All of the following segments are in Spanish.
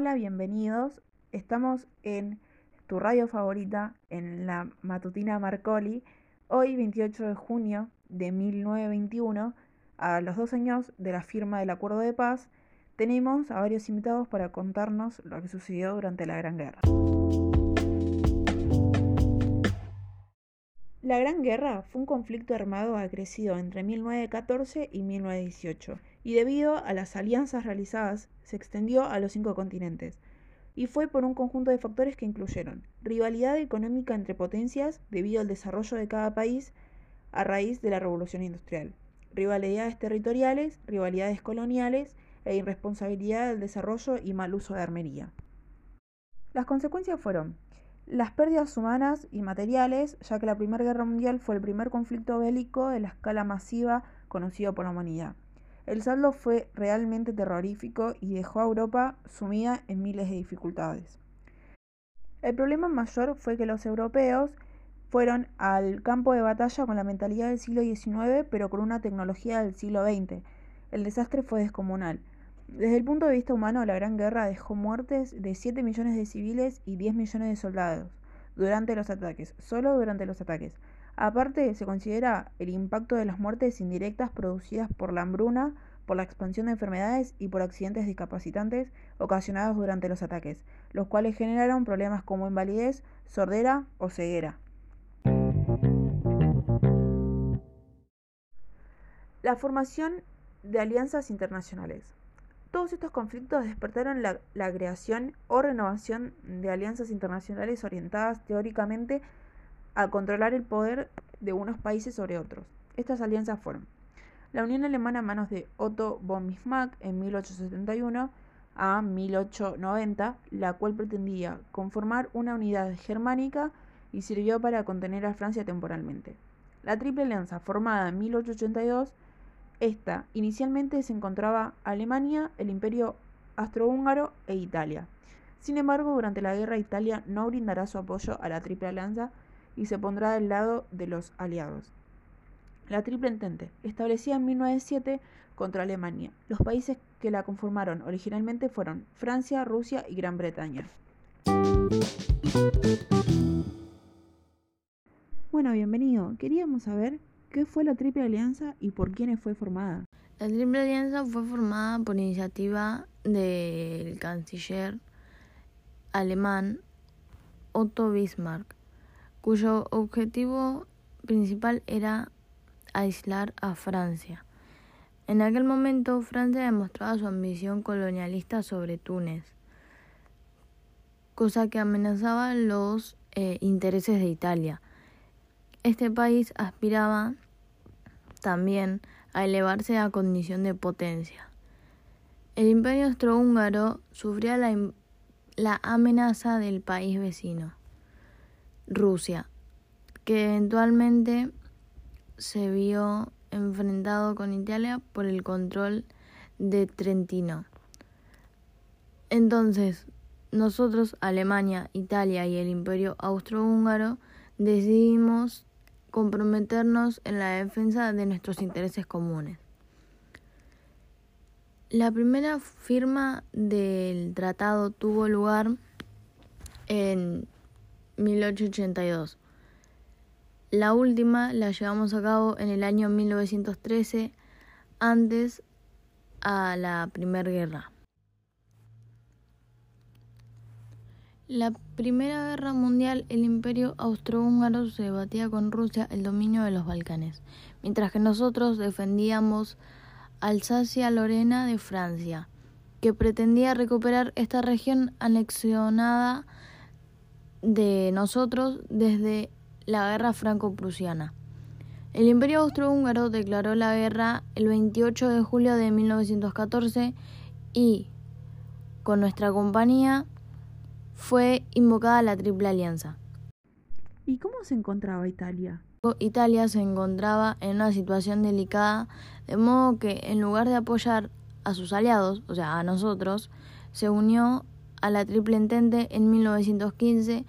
Hola, bienvenidos. Estamos en tu radio favorita, en la matutina Marcoli, hoy 28 de junio de 1921, a los dos años de la firma del Acuerdo de Paz, tenemos a varios invitados para contarnos lo que sucedió durante la Gran Guerra. La Gran Guerra fue un conflicto armado acrecido entre 1914 y 1918 y debido a las alianzas realizadas se extendió a los cinco continentes y fue por un conjunto de factores que incluyeron rivalidad económica entre potencias debido al desarrollo de cada país a raíz de la revolución industrial, rivalidades territoriales, rivalidades coloniales e irresponsabilidad del desarrollo y mal uso de armería. Las consecuencias fueron las pérdidas humanas y materiales, ya que la Primera Guerra Mundial fue el primer conflicto bélico de la escala masiva conocido por la humanidad. El saldo fue realmente terrorífico y dejó a Europa sumida en miles de dificultades. El problema mayor fue que los europeos fueron al campo de batalla con la mentalidad del siglo XIX, pero con una tecnología del siglo XX. El desastre fue descomunal. Desde el punto de vista humano, la Gran Guerra dejó muertes de 7 millones de civiles y 10 millones de soldados durante los ataques, solo durante los ataques. Aparte, se considera el impacto de las muertes indirectas producidas por la hambruna, por la expansión de enfermedades y por accidentes discapacitantes ocasionados durante los ataques, los cuales generaron problemas como invalidez, sordera o ceguera. La formación de alianzas internacionales. Todos estos conflictos despertaron la, creación o renovación de alianzas internacionales orientadas teóricamente a controlar el poder de unos países sobre otros. Estas alianzas fueron la Unión Alemana a manos de Otto von Bismarck en 1871 a 1890, la cual pretendía conformar una unidad germánica y sirvió para contener a Francia temporalmente. La Triple Alianza, formada en 1882, esta inicialmente se encontraba Alemania, el Imperio Austrohúngaro e Italia. Sin embargo, durante la guerra Italia no brindará su apoyo a la Triple Alianza y se pondrá del lado de los aliados. La Triple Entente, establecida en 1907 contra Alemania. Los países que la conformaron originalmente fueron Francia, Rusia y Gran Bretaña. Bueno, bienvenido. Queríamos saber ¿Qué fue la Triple Alianza y por quiénes fue formada? La Triple Alianza fue formada por iniciativa del canciller alemán Otto Bismarck, cuyo objetivo principal era aislar a Francia. En aquel momento Francia demostraba su ambición colonialista sobre Túnez, cosa que amenazaba los eh, intereses de Italia. Este país aspiraba también a elevarse a condición de potencia. El imperio austrohúngaro sufría la, la amenaza del país vecino, Rusia, que eventualmente se vio enfrentado con Italia por el control de Trentino. Entonces, nosotros, Alemania, Italia y el imperio austrohúngaro, decidimos comprometernos en la defensa de nuestros intereses comunes. La primera firma del tratado tuvo lugar en 1882. La última la llevamos a cabo en el año 1913, antes a la Primera Guerra. La Primera Guerra Mundial, el imperio austrohúngaro se debatía con Rusia el dominio de los Balcanes, mientras que nosotros defendíamos Alsacia-Lorena de Francia, que pretendía recuperar esta región anexionada de nosotros desde la guerra franco-prusiana. El imperio austrohúngaro declaró la guerra el 28 de julio de 1914 y, con nuestra compañía, fue invocada la Triple Alianza. ¿Y cómo se encontraba Italia? Italia se encontraba en una situación delicada, de modo que en lugar de apoyar a sus aliados, o sea, a nosotros, se unió a la Triple Entente en 1915,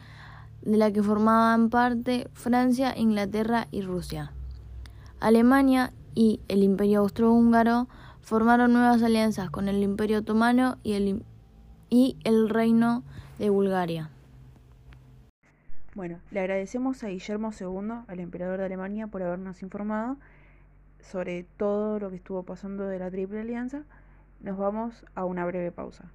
de la que formaban parte Francia, Inglaterra y Rusia. Alemania y el Imperio Austrohúngaro formaron nuevas alianzas con el Imperio Otomano y el y el reino de Bulgaria. Bueno, le agradecemos a Guillermo II, al emperador de Alemania, por habernos informado sobre todo lo que estuvo pasando de la Triple Alianza. Nos vamos a una breve pausa.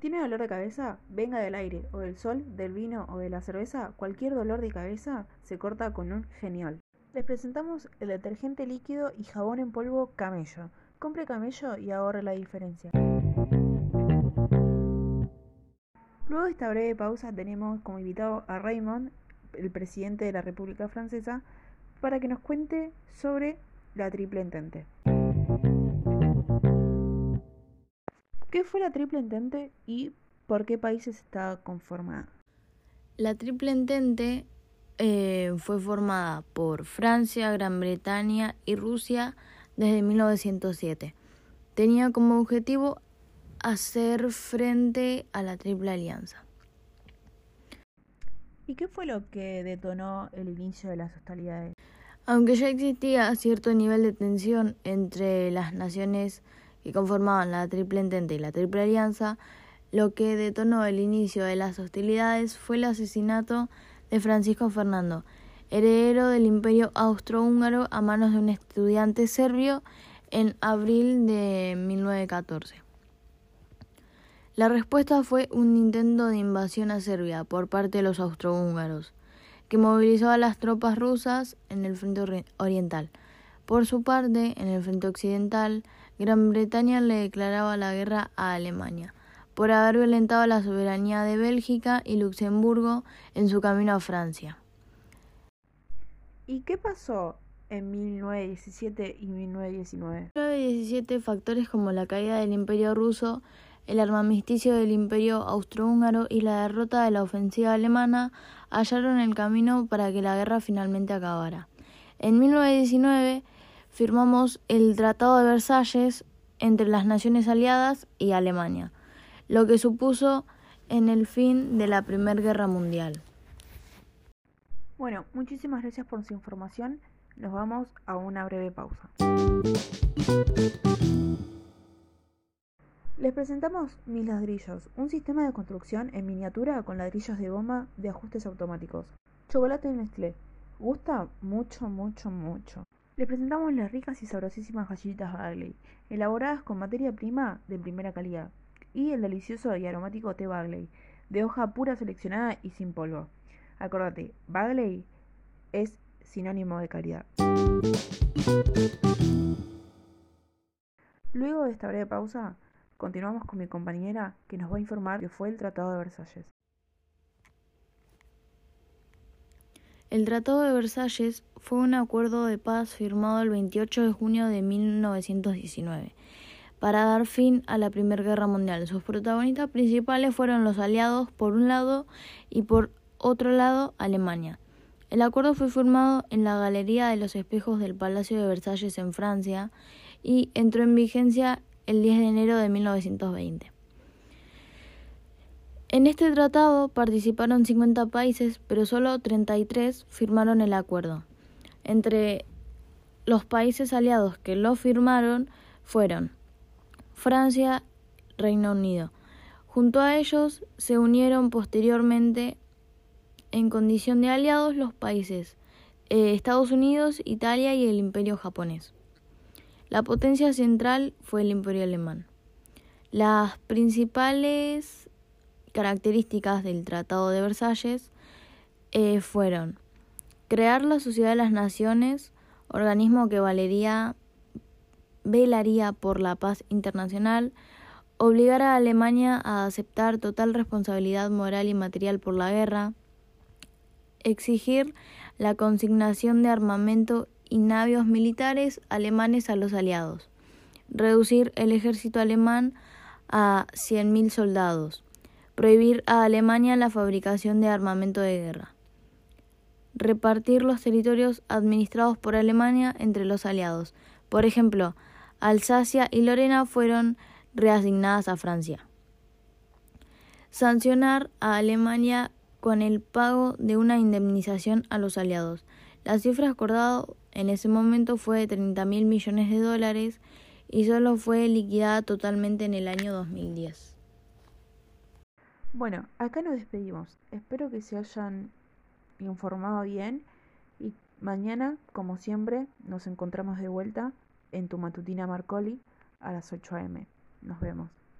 ¿Tiene dolor de cabeza? Venga del aire, o del sol, del vino o de la cerveza. Cualquier dolor de cabeza se corta con un genial. Les presentamos el detergente líquido y jabón en polvo Camello. Compre Camello y ahorre la diferencia. Luego de esta breve pausa tenemos como invitado a Raymond, el presidente de la República Francesa, para que nos cuente sobre la Triple Entente. ¿Qué fue la Triple Entente y por qué países está conformada? La Triple Entente eh, fue formada por Francia, Gran Bretaña y Rusia desde 1907. Tenía como objetivo hacer frente a la Triple Alianza. ¿Y qué fue lo que detonó el inicio de las hostilidades? Aunque ya existía cierto nivel de tensión entre las naciones que conformaban la Triple Entente y la Triple Alianza, lo que detonó el inicio de las hostilidades fue el asesinato de Francisco Fernando, heredero del Imperio Austrohúngaro a manos de un estudiante serbio en abril de 1914. La respuesta fue un intento de invasión a Serbia por parte de los austrohúngaros, que movilizó a las tropas rusas en el frente oriental. Por su parte, en el frente occidental, Gran Bretaña le declaraba la guerra a Alemania por haber violentado la soberanía de Bélgica y Luxemburgo en su camino a Francia. ¿Y qué pasó en 1917 y 1919? En 1917 factores como la caída del Imperio ruso el armamisticio del Imperio austrohúngaro y la derrota de la ofensiva alemana hallaron el camino para que la guerra finalmente acabara. En 1919 firmamos el Tratado de Versalles entre las naciones aliadas y Alemania, lo que supuso en el fin de la Primera Guerra Mundial. Bueno, muchísimas gracias por su información. Nos vamos a una breve pausa. Les presentamos Mis Ladrillos, un sistema de construcción en miniatura con ladrillos de goma de ajustes automáticos. Chocolate Nestlé. Gusta mucho, mucho, mucho. Les presentamos las ricas y sabrosísimas galletitas Bagley, elaboradas con materia prima de primera calidad. Y el delicioso y aromático té Bagley, de hoja pura seleccionada y sin polvo. Acordate, Bagley es sinónimo de calidad. Luego de esta breve pausa, Continuamos con mi compañera que nos va a informar que fue el Tratado de Versalles. El Tratado de Versalles fue un acuerdo de paz firmado el 28 de junio de 1919 para dar fin a la Primera Guerra Mundial. Sus protagonistas principales fueron los aliados por un lado y por otro lado Alemania. El acuerdo fue firmado en la Galería de los Espejos del Palacio de Versalles en Francia y entró en vigencia el 10 de enero de 1920. En este tratado participaron 50 países, pero solo 33 firmaron el acuerdo. Entre los países aliados que lo firmaron fueron Francia, Reino Unido. Junto a ellos se unieron posteriormente en condición de aliados los países eh, Estados Unidos, Italia y el Imperio japonés. La potencia central fue el imperio alemán. Las principales características del Tratado de Versalles eh, fueron crear la Sociedad de las Naciones, organismo que valería, velaría por la paz internacional, obligar a Alemania a aceptar total responsabilidad moral y material por la guerra, exigir la consignación de armamento y navios militares alemanes a los aliados, reducir el ejército alemán a 100.000 soldados, prohibir a Alemania la fabricación de armamento de guerra, repartir los territorios administrados por Alemania entre los aliados. Por ejemplo, Alsacia y Lorena fueron reasignadas a Francia. Sancionar a Alemania con el pago de una indemnización a los aliados. La cifra acordada en ese momento fue de 30 mil millones de dólares y solo fue liquidada totalmente en el año 2010. Bueno, acá nos despedimos. Espero que se hayan informado bien y mañana, como siempre, nos encontramos de vuelta en tu matutina Marcoli a las 8 a.m. Nos vemos.